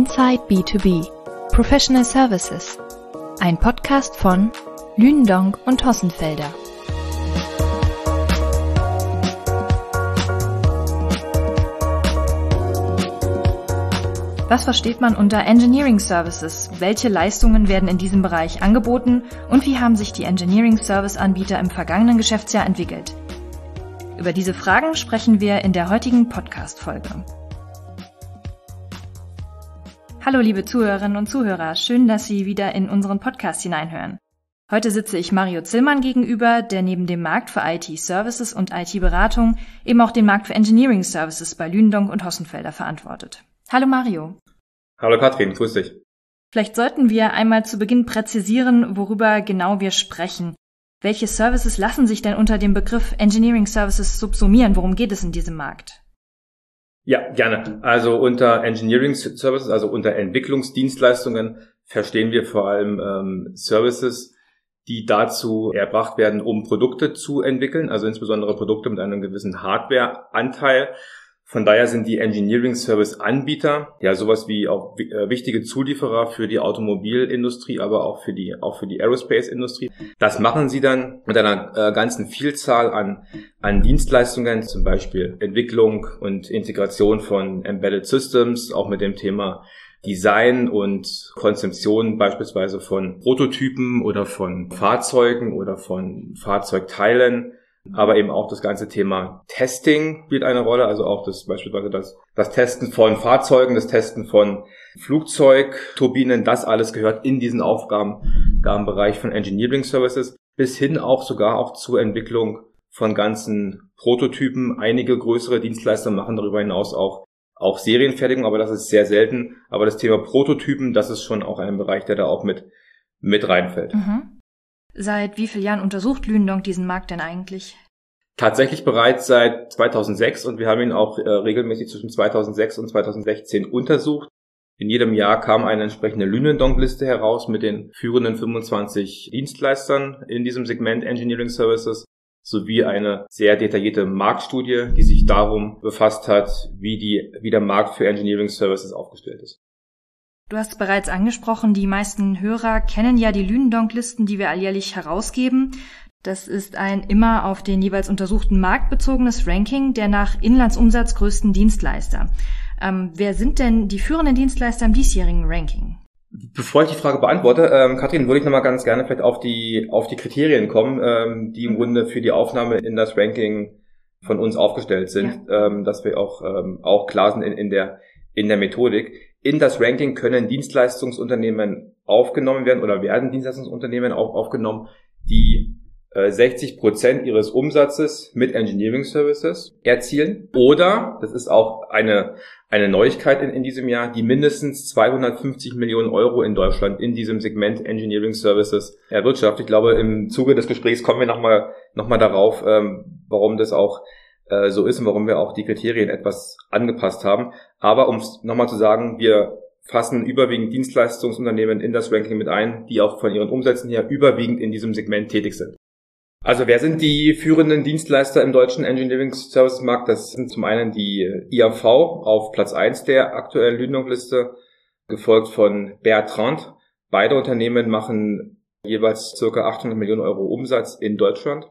Inside B2B Professional Services. Ein Podcast von Lündong und Hossenfelder. Was versteht man unter Engineering Services? Welche Leistungen werden in diesem Bereich angeboten und wie haben sich die Engineering Service Anbieter im vergangenen Geschäftsjahr entwickelt? Über diese Fragen sprechen wir in der heutigen Podcast-Folge. Hallo liebe Zuhörerinnen und Zuhörer, schön, dass Sie wieder in unseren Podcast hineinhören. Heute sitze ich Mario Zillmann gegenüber, der neben dem Markt für IT-Services und IT-Beratung eben auch den Markt für Engineering Services bei Lündong und Hossenfelder verantwortet. Hallo Mario. Hallo Katrin, grüß dich. Vielleicht sollten wir einmal zu Beginn präzisieren, worüber genau wir sprechen. Welche Services lassen sich denn unter dem Begriff Engineering Services subsumieren? Worum geht es in diesem Markt? Ja, gerne. Also unter Engineering Services, also unter Entwicklungsdienstleistungen verstehen wir vor allem ähm, Services, die dazu erbracht werden, um Produkte zu entwickeln, also insbesondere Produkte mit einem gewissen Hardware-Anteil von daher sind die Engineering Service Anbieter ja sowas wie auch äh, wichtige Zulieferer für die Automobilindustrie, aber auch für die auch für die Aerospace Industrie. Das machen sie dann mit einer äh, ganzen Vielzahl an an Dienstleistungen, zum Beispiel Entwicklung und Integration von Embedded Systems, auch mit dem Thema Design und Konzeption beispielsweise von Prototypen oder von Fahrzeugen oder von Fahrzeugteilen aber eben auch das ganze Thema Testing spielt eine Rolle, also auch das beispielsweise das, das Testen von Fahrzeugen, das Testen von Flugzeugturbinen, das alles gehört in diesen Aufgabenbereich von Engineering Services, bis hin auch sogar auch zur Entwicklung von ganzen Prototypen. Einige größere Dienstleister machen darüber hinaus auch auch Serienfertigung, aber das ist sehr selten. Aber das Thema Prototypen, das ist schon auch ein Bereich, der da auch mit, mit reinfällt. Mhm. Seit wie vielen Jahren untersucht Lündong diesen Markt denn eigentlich? Tatsächlich bereits seit 2006 und wir haben ihn auch äh, regelmäßig zwischen 2006 und 2016 untersucht. In jedem Jahr kam eine entsprechende Lünendonk-Liste heraus mit den führenden 25 Dienstleistern in diesem Segment Engineering Services sowie eine sehr detaillierte Marktstudie, die sich darum befasst hat, wie, die, wie der Markt für Engineering Services aufgestellt ist. Du hast bereits angesprochen, die meisten Hörer kennen ja die Lünendonk-Listen, die wir alljährlich herausgeben. Das ist ein immer auf den jeweils untersuchten Markt bezogenes Ranking der nach Inlandsumsatz größten Dienstleister. Ähm, wer sind denn die führenden Dienstleister im diesjährigen Ranking? Bevor ich die Frage beantworte, ähm, Katrin, würde ich nochmal ganz gerne vielleicht auf die, auf die Kriterien kommen, ähm, die im Grunde für die Aufnahme in das Ranking von uns aufgestellt sind, ja. ähm, dass wir auch, ähm, auch klar sind in, in, der, in der Methodik. In das Ranking können Dienstleistungsunternehmen aufgenommen werden oder werden Dienstleistungsunternehmen auch aufgenommen, die 60 äh, Prozent ihres Umsatzes mit Engineering Services erzielen. Oder, das ist auch eine, eine Neuigkeit in, in diesem Jahr, die mindestens 250 Millionen Euro in Deutschland in diesem Segment Engineering Services erwirtschaftet. Ich glaube, im Zuge des Gesprächs kommen wir nochmal noch mal darauf, ähm, warum das auch äh, so ist und warum wir auch die Kriterien etwas angepasst haben. Aber um es nochmal zu sagen, wir fassen überwiegend Dienstleistungsunternehmen in das Ranking mit ein, die auch von ihren Umsätzen her überwiegend in diesem Segment tätig sind. Also wer sind die führenden Dienstleister im deutschen Engineering Services Markt? Das sind zum einen die IAV auf Platz eins der aktuellen Lündung-Liste, gefolgt von Bertrand. Beide Unternehmen machen jeweils circa 800 Millionen Euro Umsatz in Deutschland.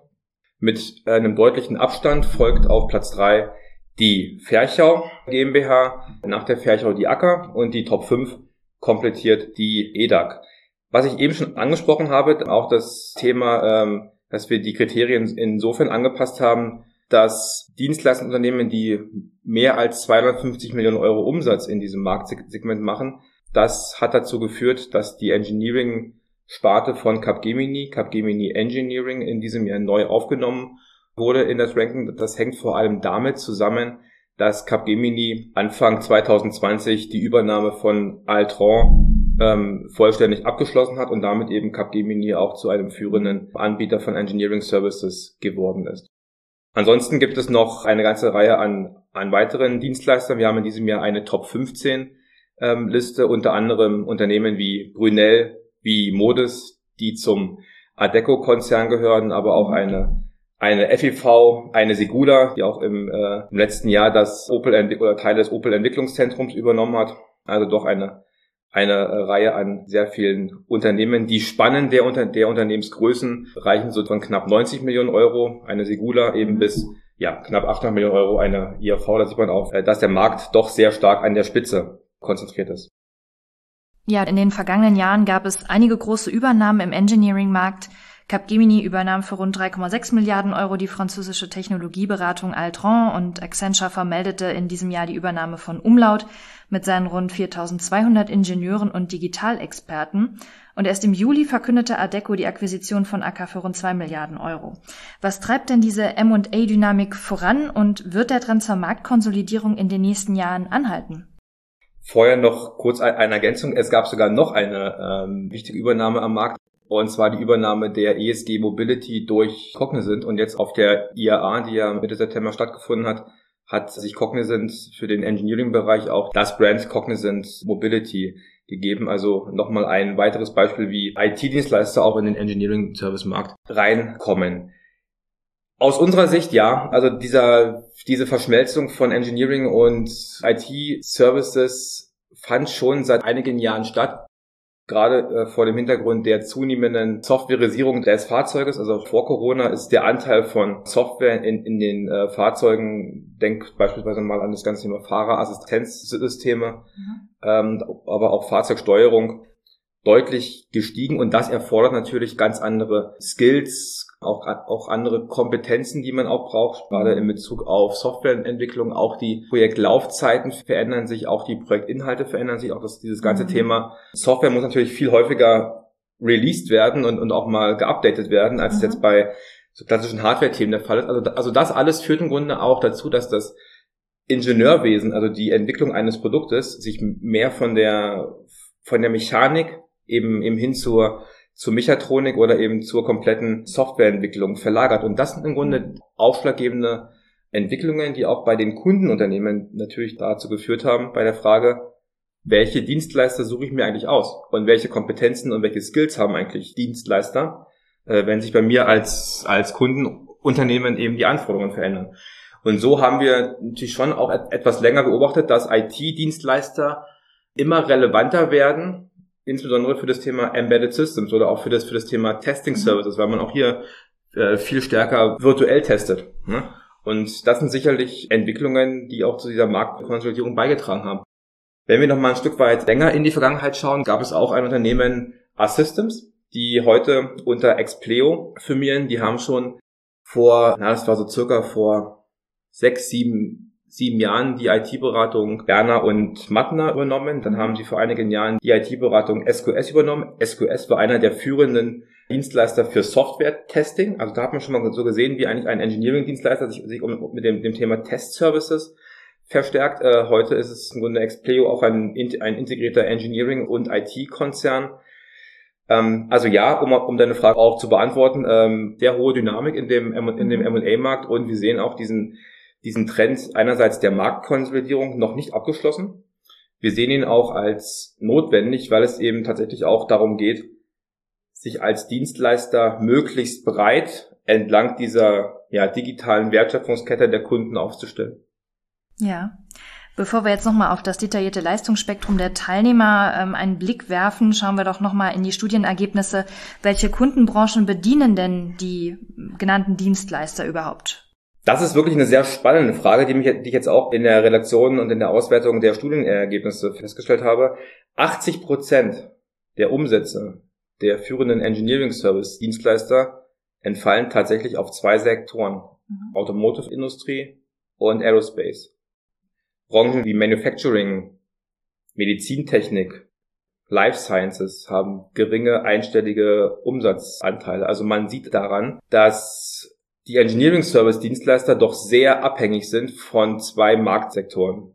Mit einem deutlichen Abstand folgt auf Platz drei die Ferchau GmbH, nach der Ferchau die Acker und die Top 5 komplettiert die EDAG. Was ich eben schon angesprochen habe, auch das Thema, ähm, dass wir die Kriterien insofern angepasst haben, dass Dienstleistungsunternehmen, die mehr als 250 Millionen Euro Umsatz in diesem Marktsegment machen, das hat dazu geführt, dass die Engineering Sparte von Capgemini, Capgemini Engineering in diesem Jahr neu aufgenommen wurde in das Ranking. Das hängt vor allem damit zusammen, dass Capgemini Anfang 2020 die Übernahme von Altron ähm, vollständig abgeschlossen hat und damit eben Capgemini auch zu einem führenden Anbieter von Engineering Services geworden ist. Ansonsten gibt es noch eine ganze Reihe an, an weiteren Dienstleistern. Wir haben in diesem Jahr eine Top 15 ähm, Liste, unter anderem Unternehmen wie Brunel, wie Modis, die zum Adeco-Konzern gehören, aber auch eine eine FEV, eine Segula, die auch im, äh, im letzten Jahr das Opel oder Teil des Opel Entwicklungszentrums übernommen hat. Also doch eine, eine Reihe an sehr vielen Unternehmen. Die Spannen der, Unter der Unternehmensgrößen reichen so von knapp 90 Millionen Euro, eine Segula eben bis ja, knapp 800 Millionen Euro, eine IAV. Da sieht man auch, äh, dass der Markt doch sehr stark an der Spitze konzentriert ist. Ja, in den vergangenen Jahren gab es einige große Übernahmen im Engineering-Markt. Capgemini übernahm für rund 3,6 Milliarden Euro die französische Technologieberatung Altran und Accenture vermeldete in diesem Jahr die Übernahme von Umlaut mit seinen rund 4200 Ingenieuren und Digitalexperten. Und erst im Juli verkündete Adeco die Akquisition von AK für rund 2 Milliarden Euro. Was treibt denn diese M&A-Dynamik voran und wird der Trend zur Marktkonsolidierung in den nächsten Jahren anhalten? Vorher noch kurz eine Ergänzung. Es gab sogar noch eine ähm, wichtige Übernahme am Markt. Und zwar die Übernahme der ESG Mobility durch Cognizant. Und jetzt auf der IAA, die ja Mitte September stattgefunden hat, hat sich Cognizant für den Engineering-Bereich auch das Brand Cognizant Mobility gegeben. Also nochmal ein weiteres Beispiel, wie IT-Dienstleister auch in den Engineering-Service-Markt reinkommen. Aus unserer Sicht ja, also dieser, diese Verschmelzung von Engineering und IT-Services fand schon seit einigen Jahren statt. Gerade äh, vor dem Hintergrund der zunehmenden Softwareisierung des Fahrzeuges, also vor Corona ist der Anteil von Software in, in den äh, Fahrzeugen, denkt beispielsweise mal an das ganze Thema Fahrerassistenzsysteme, mhm. ähm, aber auch Fahrzeugsteuerung deutlich gestiegen und das erfordert natürlich ganz andere Skills, auch, auch andere Kompetenzen, die man auch braucht, gerade in Bezug auf Softwareentwicklung. Auch die Projektlaufzeiten verändern sich, auch die Projektinhalte verändern sich, auch das, dieses ganze mhm. Thema Software muss natürlich viel häufiger released werden und, und auch mal geupdatet werden, als mhm. es jetzt bei so klassischen Hardware-Themen der Fall ist. Also, also das alles führt im Grunde auch dazu, dass das Ingenieurwesen, also die Entwicklung eines Produktes, sich mehr von der von der Mechanik eben, eben hin zur zur Mechatronik oder eben zur kompletten Softwareentwicklung verlagert. Und das sind im Grunde ausschlaggebende Entwicklungen, die auch bei den Kundenunternehmen natürlich dazu geführt haben, bei der Frage, welche Dienstleister suche ich mir eigentlich aus und welche Kompetenzen und welche Skills haben eigentlich Dienstleister, äh, wenn sich bei mir als, als Kundenunternehmen eben die Anforderungen verändern. Und so haben wir natürlich schon auch etwas länger beobachtet, dass IT-Dienstleister immer relevanter werden insbesondere für das Thema Embedded Systems oder auch für das, für das Thema Testing mhm. Services, weil man auch hier äh, viel stärker virtuell testet. Ne? Und das sind sicherlich Entwicklungen, die auch zu dieser Marktkonsolidierung beigetragen haben. Wenn wir noch mal ein Stück weit länger in die Vergangenheit schauen, gab es auch ein Unternehmen, A-Systems, die heute unter Expleo firmieren. Die haben schon vor, na, das war so circa vor sechs, sieben sieben Jahren die IT-Beratung Berner und Mattner übernommen. Dann haben sie vor einigen Jahren die IT-Beratung SQS übernommen. SQS war einer der führenden Dienstleister für Software-Testing. Also da hat man schon mal so gesehen, wie eigentlich ein Engineering-Dienstleister sich, sich mit dem, dem Thema Test-Services verstärkt. Äh, heute ist es im Grunde Expleo auch ein, ein integrierter Engineering- und IT-Konzern. Ähm, also ja, um, um deine Frage auch zu beantworten, ähm, sehr hohe Dynamik in dem M&A-Markt und wir sehen auch diesen diesen Trend einerseits der Marktkonsolidierung noch nicht abgeschlossen. Wir sehen ihn auch als notwendig, weil es eben tatsächlich auch darum geht, sich als Dienstleister möglichst breit entlang dieser ja, digitalen Wertschöpfungskette der Kunden aufzustellen. Ja. Bevor wir jetzt nochmal auf das detaillierte Leistungsspektrum der Teilnehmer ähm, einen Blick werfen, schauen wir doch nochmal in die Studienergebnisse. Welche Kundenbranchen bedienen denn die genannten Dienstleister überhaupt? Das ist wirklich eine sehr spannende Frage, die, mich, die ich jetzt auch in der Redaktion und in der Auswertung der Studienergebnisse festgestellt habe. 80 Prozent der Umsätze der führenden Engineering Service Dienstleister entfallen tatsächlich auf zwei Sektoren. Mhm. Automotive-Industrie und Aerospace. Branchen wie Manufacturing, Medizintechnik, Life Sciences haben geringe einstellige Umsatzanteile. Also man sieht daran, dass die Engineering Service Dienstleister doch sehr abhängig sind von zwei Marktsektoren.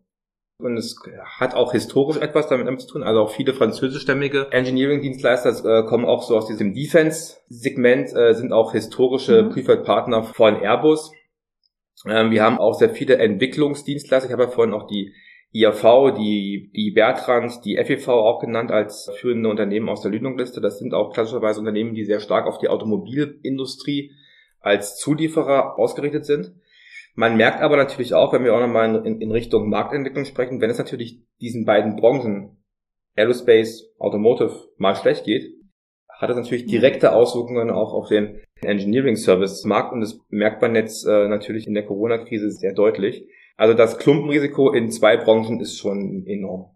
Und es hat auch historisch etwas damit zu tun. Also auch viele französischstämmige Engineering-Dienstleister äh, kommen auch so aus diesem Defense-Segment, äh, sind auch historische mhm. Preferred-Partner von Airbus. Ähm, wir haben auch sehr viele Entwicklungsdienstleister. Ich habe ja vorhin auch die IAV, die, die Bertrand, die FEV auch genannt als führende Unternehmen aus der Lündungliste. Das sind auch klassischerweise Unternehmen, die sehr stark auf die Automobilindustrie als Zulieferer ausgerichtet sind. Man merkt aber natürlich auch, wenn wir auch nochmal in, in Richtung Marktentwicklung sprechen, wenn es natürlich diesen beiden Branchen, Aerospace, Automotive, mal schlecht geht, hat das natürlich direkte Auswirkungen auch auf den Engineering Service Markt und das merkt man jetzt äh, natürlich in der Corona-Krise sehr deutlich. Also das Klumpenrisiko in zwei Branchen ist schon enorm.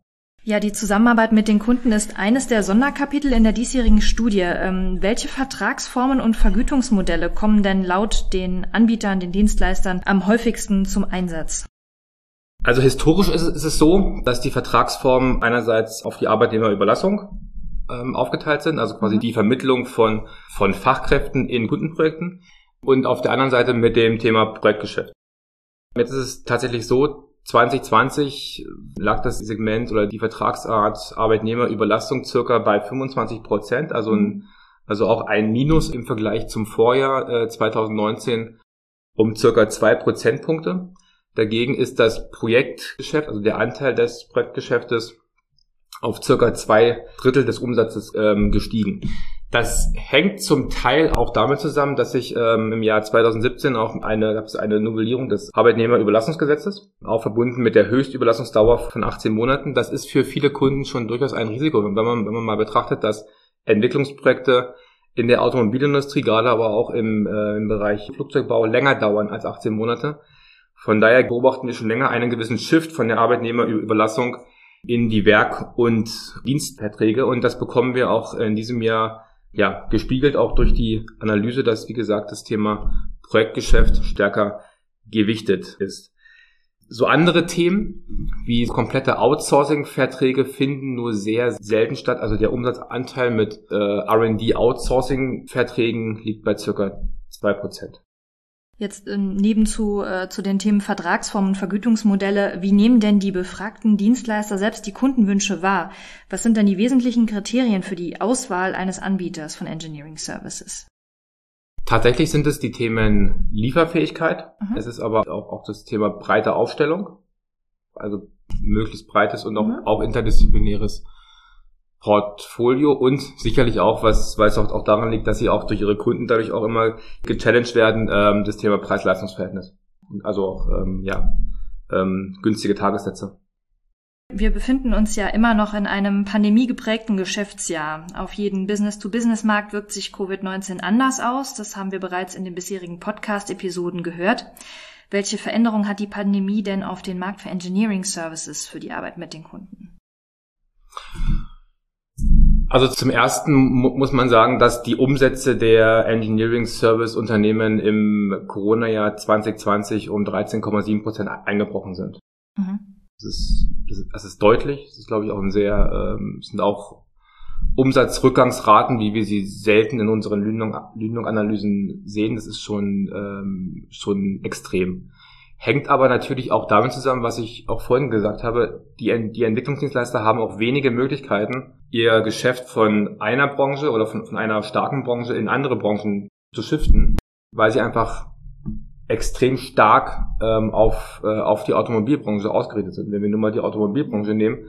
Ja, die Zusammenarbeit mit den Kunden ist eines der Sonderkapitel in der diesjährigen Studie. Ähm, welche Vertragsformen und Vergütungsmodelle kommen denn laut den Anbietern, den Dienstleistern am häufigsten zum Einsatz? Also historisch ist, ist es so, dass die Vertragsformen einerseits auf die Arbeitnehmerüberlassung ähm, aufgeteilt sind, also quasi mhm. die Vermittlung von, von Fachkräften in Kundenprojekten und auf der anderen Seite mit dem Thema Projektgeschäft. Jetzt ist es tatsächlich so, 2020 lag das Segment oder die Vertragsart Arbeitnehmerüberlastung circa bei 25 Prozent, also ein, also auch ein Minus im Vergleich zum Vorjahr äh, 2019 um circa zwei Prozentpunkte. Dagegen ist das Projektgeschäft, also der Anteil des Projektgeschäftes auf circa zwei Drittel des Umsatzes ähm, gestiegen. Das hängt zum Teil auch damit zusammen, dass sich ähm, im Jahr 2017 auch eine, gab es eine Novellierung des Arbeitnehmerüberlassungsgesetzes, auch verbunden mit der Höchstüberlassungsdauer von 18 Monaten. Das ist für viele Kunden schon durchaus ein Risiko, wenn man, wenn man mal betrachtet, dass Entwicklungsprojekte in der Automobilindustrie, gerade aber auch im, äh, im Bereich Flugzeugbau, länger dauern als 18 Monate. Von daher beobachten wir schon länger einen gewissen Shift von der Arbeitnehmerüberlassung in die Werk- und Dienstverträge. Und das bekommen wir auch in diesem Jahr ja, gespiegelt auch durch die Analyse, dass, wie gesagt, das Thema Projektgeschäft stärker gewichtet ist. So andere Themen wie komplette Outsourcing-Verträge finden nur sehr selten statt. Also der Umsatzanteil mit äh, R&D-Outsourcing-Verträgen liegt bei circa zwei Prozent. Jetzt ähm, nebenzu äh, zu den Themen Vertragsformen und Vergütungsmodelle. Wie nehmen denn die befragten Dienstleister selbst die Kundenwünsche wahr? Was sind denn die wesentlichen Kriterien für die Auswahl eines Anbieters von Engineering Services? Tatsächlich sind es die Themen Lieferfähigkeit. Mhm. Es ist aber auch, auch das Thema breite Aufstellung. Also möglichst breites und auch, mhm. auch interdisziplinäres Portfolio und sicherlich auch, was, weil es auch, auch daran liegt, dass sie auch durch ihre Kunden dadurch auch immer gechallenged werden, ähm, das Thema Preis-Leistungs-Verhältnis. Also auch, ähm, ja, ähm, günstige Tagessätze. Wir befinden uns ja immer noch in einem pandemiegeprägten Geschäftsjahr. Auf jeden Business-to-Business-Markt wirkt sich Covid-19 anders aus. Das haben wir bereits in den bisherigen Podcast-Episoden gehört. Welche Veränderung hat die Pandemie denn auf den Markt für Engineering Services für die Arbeit mit den Kunden? Also zum ersten mu muss man sagen, dass die Umsätze der Engineering Service Unternehmen im Corona-Jahr 2020 um 13,7 Prozent eingebrochen sind. Mhm. Das, ist, das, ist, das ist deutlich. Das ist, glaube ich, auch ein sehr, ähm, sind auch Umsatzrückgangsraten, wie wir sie selten in unseren Lündung-Analysen sehen. Das ist schon, ähm, schon extrem. Hängt aber natürlich auch damit zusammen, was ich auch vorhin gesagt habe, die, die Entwicklungsdienstleister haben auch wenige Möglichkeiten, ihr Geschäft von einer Branche oder von, von einer starken Branche in andere Branchen zu shiften, weil sie einfach extrem stark ähm, auf, äh, auf die Automobilbranche ausgerichtet sind. Wenn wir nur mal die Automobilbranche nehmen,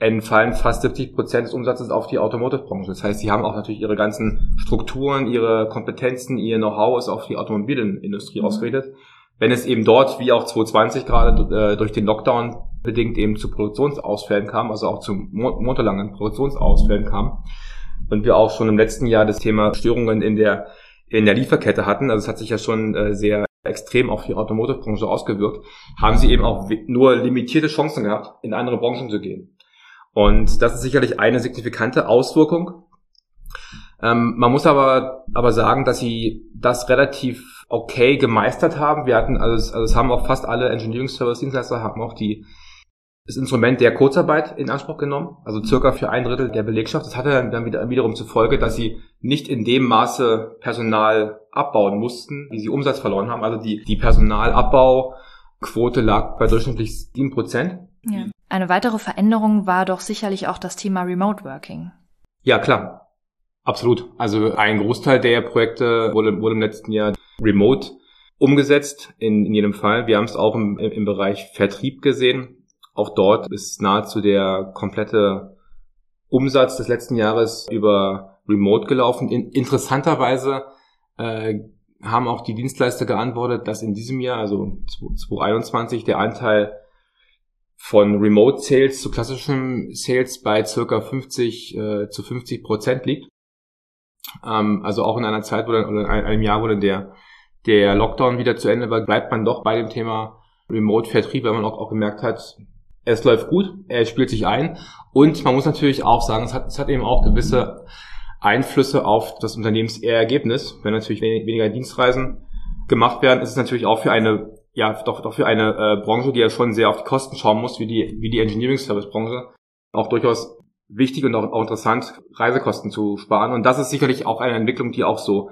entfallen fast 70 Prozent des Umsatzes auf die Automotive-Branche. Das heißt, sie haben auch natürlich ihre ganzen Strukturen, ihre Kompetenzen, ihr Know-how ist auf die Automobilindustrie ausgerichtet wenn es eben dort, wie auch 2020 gerade äh, durch den Lockdown bedingt eben zu Produktionsausfällen kam, also auch zu monatelangen Produktionsausfällen kam und wir auch schon im letzten Jahr das Thema Störungen in der in der Lieferkette hatten, also es hat sich ja schon äh, sehr extrem auf die Automotive-Branche ausgewirkt, haben sie eben auch nur limitierte Chancen gehabt, in andere Branchen zu gehen. Und das ist sicherlich eine signifikante Auswirkung. Ähm, man muss aber, aber sagen, dass sie das relativ okay gemeistert haben. Wir hatten, also, also es haben auch fast alle Engineering Service Dienstleister haben auch die das Instrument der Kurzarbeit in Anspruch genommen, also circa für ein Drittel der Belegschaft. Das hatte dann wieder, wiederum zur Folge, dass sie nicht in dem Maße Personal abbauen mussten, wie sie Umsatz verloren haben. Also die, die Personalabbauquote lag bei durchschnittlich sieben Prozent. Ja. Eine weitere Veränderung war doch sicherlich auch das Thema Remote Working. Ja, klar. Absolut. Also ein Großteil der Projekte wurde, wurde im letzten Jahr remote umgesetzt, in, in jedem Fall. Wir haben es auch im, im Bereich Vertrieb gesehen. Auch dort ist nahezu der komplette Umsatz des letzten Jahres über Remote gelaufen. In, interessanterweise äh, haben auch die Dienstleister geantwortet, dass in diesem Jahr, also 2021, der Anteil von Remote Sales zu klassischem Sales bei circa 50 äh, zu 50 Prozent liegt. Ähm, also auch in einer Zeit wo dann, oder in einem Jahr, wo dann der, der Lockdown wieder zu Ende war, bleibt man doch bei dem Thema Remote-Vertrieb, weil man auch, auch gemerkt hat, es läuft gut, er spielt sich ein und man muss natürlich auch sagen, es hat, es hat eben auch gewisse Einflüsse auf das Unternehmensergebnis. Wenn natürlich weniger Dienstreisen gemacht werden, ist es natürlich auch für eine ja doch, doch für eine äh, Branche, die ja schon sehr auf die Kosten schauen muss, wie die, wie die Engineering Service Branche, auch durchaus wichtig und auch, auch interessant, Reisekosten zu sparen. Und das ist sicherlich auch eine Entwicklung, die auch so,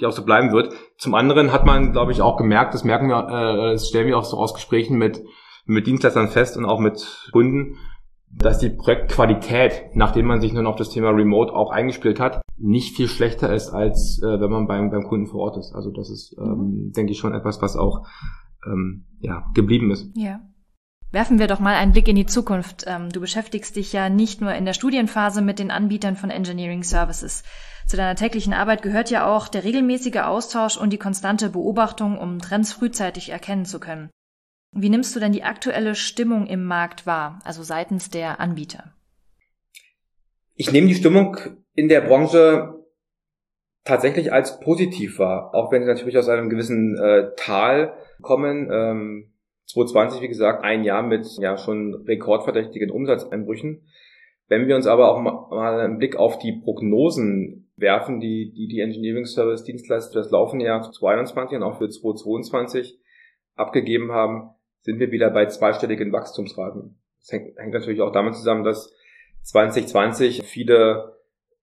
die auch so bleiben wird. Zum anderen hat man, glaube ich, auch gemerkt, das merken wir, äh, das stellen wir auch so aus Gesprächen mit, mit Dienstleistern fest und auch mit Kunden, dass die Projektqualität, nachdem man sich nun auf das Thema Remote auch eingespielt hat, nicht viel schlechter ist, als äh, wenn man beim, beim Kunden vor Ort ist. Also das ist, ähm, denke ich, schon etwas, was auch ähm, ja, geblieben ist. Ja. Werfen wir doch mal einen Blick in die Zukunft. Ähm, du beschäftigst dich ja nicht nur in der Studienphase mit den Anbietern von Engineering Services. Zu deiner täglichen Arbeit gehört ja auch der regelmäßige Austausch und die konstante Beobachtung, um Trends frühzeitig erkennen zu können. Wie nimmst du denn die aktuelle Stimmung im Markt wahr, also seitens der Anbieter? Ich nehme die Stimmung in der Branche tatsächlich als positiv wahr, auch wenn sie natürlich aus einem gewissen äh, Tal kommen. Ähm, 2020, wie gesagt, ein Jahr mit ja schon rekordverdächtigen Umsatzeinbrüchen. Wenn wir uns aber auch mal einen Blick auf die Prognosen werfen, die die, die Engineering Service Dienstleister für das laufende Jahr 2021 und auch für 2022 abgegeben haben, sind wir wieder bei zweistelligen Wachstumsraten. Das hängt, hängt natürlich auch damit zusammen, dass 2020 viele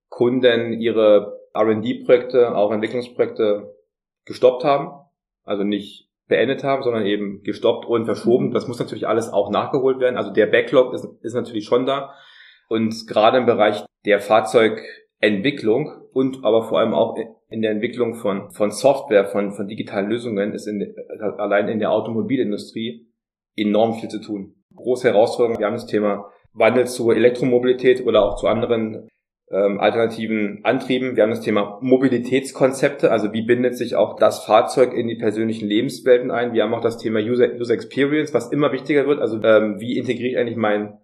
Kunden ihre R&D-Projekte, auch Entwicklungsprojekte gestoppt haben. Also nicht beendet haben, sondern eben gestoppt und verschoben. Das muss natürlich alles auch nachgeholt werden. Also der Backlog ist, ist natürlich schon da. Und gerade im Bereich der Fahrzeugentwicklung und aber vor allem auch in der Entwicklung von, von Software, von, von digitalen Lösungen ist in, allein in der Automobilindustrie enorm viel zu tun. Große Herausforderung. Wir haben das Thema Wandel zur Elektromobilität oder auch zu anderen ähm, alternativen Antrieben. Wir haben das Thema Mobilitätskonzepte, also wie bindet sich auch das Fahrzeug in die persönlichen Lebenswelten ein. Wir haben auch das Thema User, User Experience, was immer wichtiger wird. Also ähm, wie integriere ich eigentlich mein,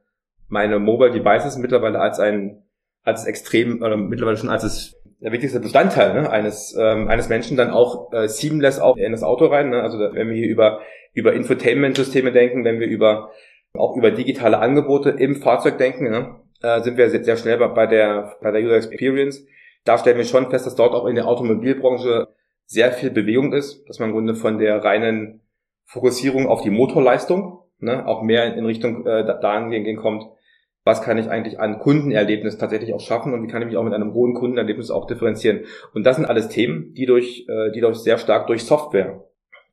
meine Mobile Devices mittlerweile als ein als extrem oder mittlerweile schon als das der wichtigste Bestandteil ne, eines ähm, eines Menschen dann auch äh, seamless auch in das Auto rein. Ne? Also wenn wir hier über über Infotainment-Systeme denken, wenn wir über auch über digitale Angebote im Fahrzeug denken, ne? äh, sind wir sehr, sehr schnell bei der, bei der User Experience. Da stellen wir schon fest, dass dort auch in der Automobilbranche sehr viel Bewegung ist, dass man im Grunde von der reinen Fokussierung auf die Motorleistung ne, auch mehr in Richtung äh, dahingehend kommt, was kann ich eigentlich an Kundenerlebnis tatsächlich auch schaffen und wie kann ich mich auch mit einem hohen Kundenerlebnis auch differenzieren. Und das sind alles Themen, die durch, äh, die durch sehr stark durch Software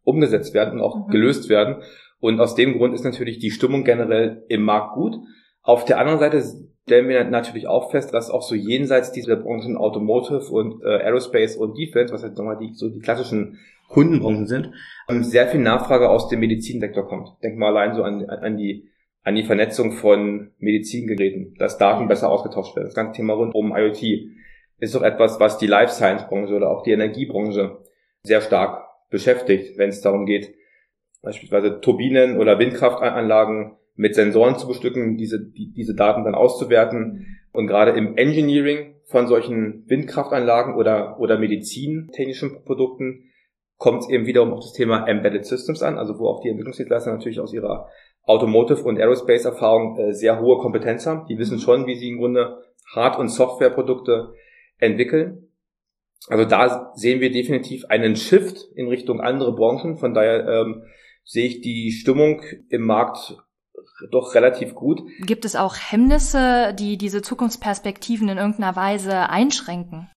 umgesetzt werden und auch mhm. gelöst werden. Und aus dem Grund ist natürlich die Stimmung generell im Markt gut. Auf der anderen Seite stellen wir natürlich auch fest, dass auch so jenseits dieser Branchen Automotive und äh, Aerospace und Defense, was jetzt nochmal die, so die klassischen Kundenbranchen sind, ähm, sehr viel Nachfrage aus dem Medizinsektor kommt. Denk mal allein so an, an die an die Vernetzung von Medizingeräten, dass Daten besser ausgetauscht werden. Das ganze Thema rund um IoT ist doch etwas, was die Life Science Branche oder auch die Energiebranche sehr stark beschäftigt, wenn es darum geht, beispielsweise Turbinen oder Windkraftanlagen mit Sensoren zu bestücken, diese, die, diese Daten dann auszuwerten. Und gerade im Engineering von solchen Windkraftanlagen oder, oder medizintechnischen Produkten kommt es eben wiederum auf das Thema Embedded Systems an, also wo auch die Entwicklungsdienstleister natürlich aus ihrer Automotive- und Aerospace-Erfahrung äh, sehr hohe Kompetenz haben. Die wissen schon, wie sie im Grunde Hard- und Softwareprodukte entwickeln. Also da sehen wir definitiv einen Shift in Richtung andere Branchen. Von daher ähm, sehe ich die Stimmung im Markt doch relativ gut. Gibt es auch Hemmnisse, die diese Zukunftsperspektiven in irgendeiner Weise einschränken?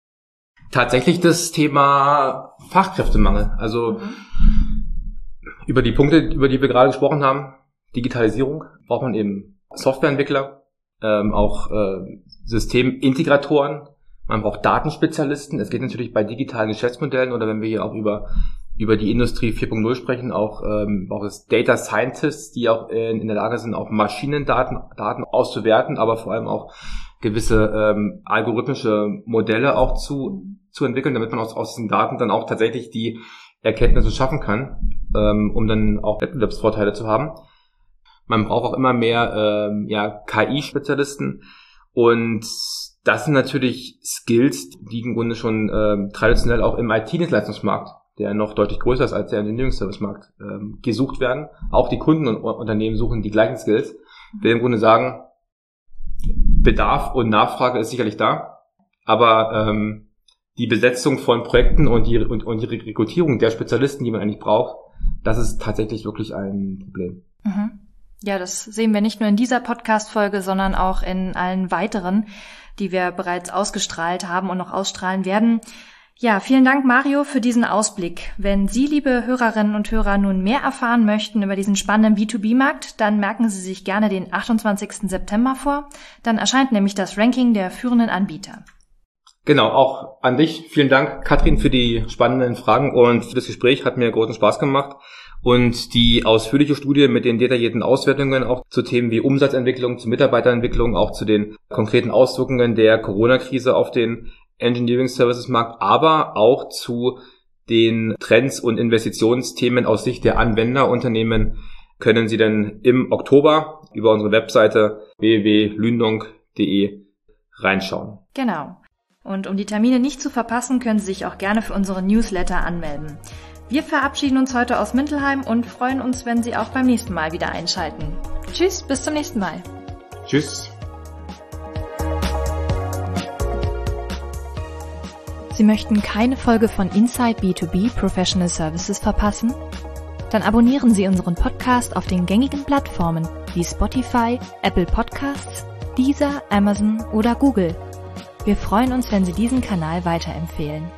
Tatsächlich das Thema Fachkräftemangel. Also mhm. über die Punkte, über die wir gerade gesprochen haben, Digitalisierung, braucht man eben Softwareentwickler, ähm, auch äh, Systemintegratoren, man braucht Datenspezialisten. Es geht natürlich bei digitalen Geschäftsmodellen oder wenn wir hier auch über über die Industrie 4.0 sprechen, auch, ähm, auch das Data Scientists, die auch in, in der Lage sind, auch Maschinendaten Daten auszuwerten, aber vor allem auch gewisse ähm, algorithmische Modelle auch zu, zu entwickeln, damit man aus, aus diesen Daten dann auch tatsächlich die Erkenntnisse schaffen kann, ähm, um dann auch Wettbewerbsvorteile zu haben. Man braucht auch immer mehr ähm, ja, KI-Spezialisten und das sind natürlich Skills, die im Grunde schon ähm, traditionell auch im IT-Dienstleistungsmarkt, der noch deutlich größer ist als der Engineering-Service-Markt, ähm, gesucht werden. Auch die Kunden und Unternehmen suchen die gleichen Skills. Wir im Grunde sagen, Bedarf und Nachfrage ist sicherlich da, aber ähm, die Besetzung von Projekten und die, und, und die Rekrutierung der Spezialisten, die man eigentlich braucht, das ist tatsächlich wirklich ein Problem. Mhm. Ja, das sehen wir nicht nur in dieser Podcast-Folge, sondern auch in allen weiteren, die wir bereits ausgestrahlt haben und noch ausstrahlen werden. Ja, vielen Dank, Mario, für diesen Ausblick. Wenn Sie, liebe Hörerinnen und Hörer, nun mehr erfahren möchten über diesen spannenden B2B-Markt, dann merken Sie sich gerne den 28. September vor. Dann erscheint nämlich das Ranking der führenden Anbieter. Genau, auch an dich. Vielen Dank, Katrin, für die spannenden Fragen und für das Gespräch. Hat mir großen Spaß gemacht. Und die ausführliche Studie mit den detaillierten Auswertungen auch zu Themen wie Umsatzentwicklung, zu Mitarbeiterentwicklung, auch zu den konkreten Auswirkungen der Corona-Krise auf den Engineering Services Markt, aber auch zu den Trends und Investitionsthemen aus Sicht der Anwenderunternehmen können Sie dann im Oktober über unsere Webseite www.lündung.de reinschauen. Genau. Und um die Termine nicht zu verpassen, können Sie sich auch gerne für unsere Newsletter anmelden. Wir verabschieden uns heute aus Mintelheim und freuen uns, wenn Sie auch beim nächsten Mal wieder einschalten. Tschüss, bis zum nächsten Mal. Tschüss. Sie möchten keine Folge von Inside B2B Professional Services verpassen? Dann abonnieren Sie unseren Podcast auf den gängigen Plattformen wie Spotify, Apple Podcasts, Deezer, Amazon oder Google. Wir freuen uns, wenn Sie diesen Kanal weiterempfehlen.